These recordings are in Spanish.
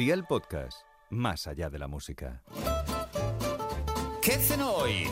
Día el podcast, más allá de la música. ¿Qué cenó hoy?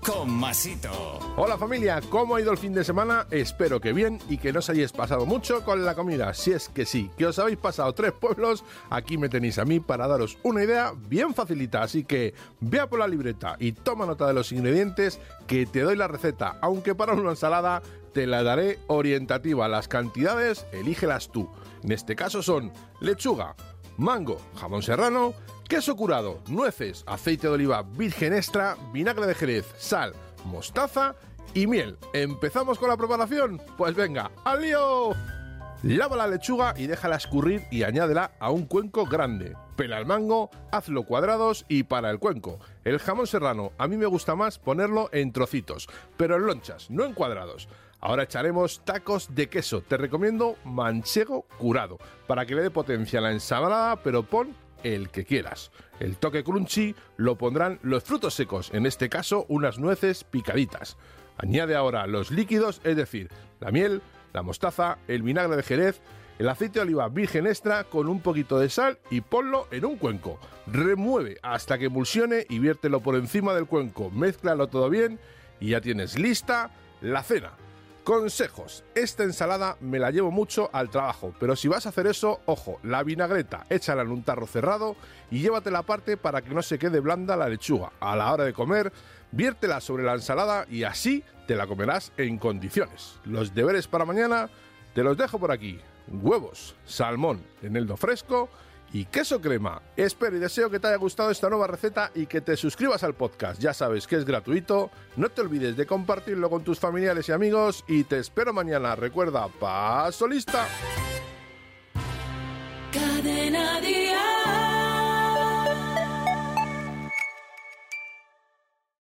Con Masito. Hola familia, ¿cómo ha ido el fin de semana? Espero que bien y que no os hayáis pasado mucho con la comida. Si es que sí, que os habéis pasado tres pueblos, aquí me tenéis a mí para daros una idea bien facilita. Así que vea por la libreta y toma nota de los ingredientes que te doy la receta, aunque para una ensalada te la daré orientativa. Las cantidades, elígelas tú. En este caso son lechuga, mango, jamón serrano, queso curado, nueces, aceite de oliva virgen extra, vinagre de jerez, sal, mostaza y miel. ¿Empezamos con la preparación? Pues venga, ¡al lío! Lava la lechuga y déjala escurrir y añádela a un cuenco grande. Pela el mango, hazlo cuadrados y para el cuenco. El jamón serrano a mí me gusta más ponerlo en trocitos, pero en lonchas, no en cuadrados. Ahora echaremos tacos de queso. Te recomiendo manchego curado para que le dé potencia a la ensalada, pero pon el que quieras. El toque crunchy lo pondrán los frutos secos, en este caso unas nueces picaditas. Añade ahora los líquidos, es decir, la miel, la mostaza, el vinagre de jerez, el aceite de oliva virgen extra con un poquito de sal y ponlo en un cuenco. Remueve hasta que emulsione y viértelo por encima del cuenco. Mézclalo todo bien y ya tienes lista la cena. Consejos. Esta ensalada me la llevo mucho al trabajo, pero si vas a hacer eso, ojo, la vinagreta, échala en un tarro cerrado y llévate la parte para que no se quede blanda la lechuga. A la hora de comer, viértela sobre la ensalada y así te la comerás en condiciones. Los deberes para mañana te los dejo por aquí. Huevos, salmón, eneldo fresco y queso crema. Espero y deseo que te haya gustado esta nueva receta y que te suscribas al podcast. Ya sabes que es gratuito. No te olvides de compartirlo con tus familiares y amigos y te espero mañana. Recuerda, paso lista.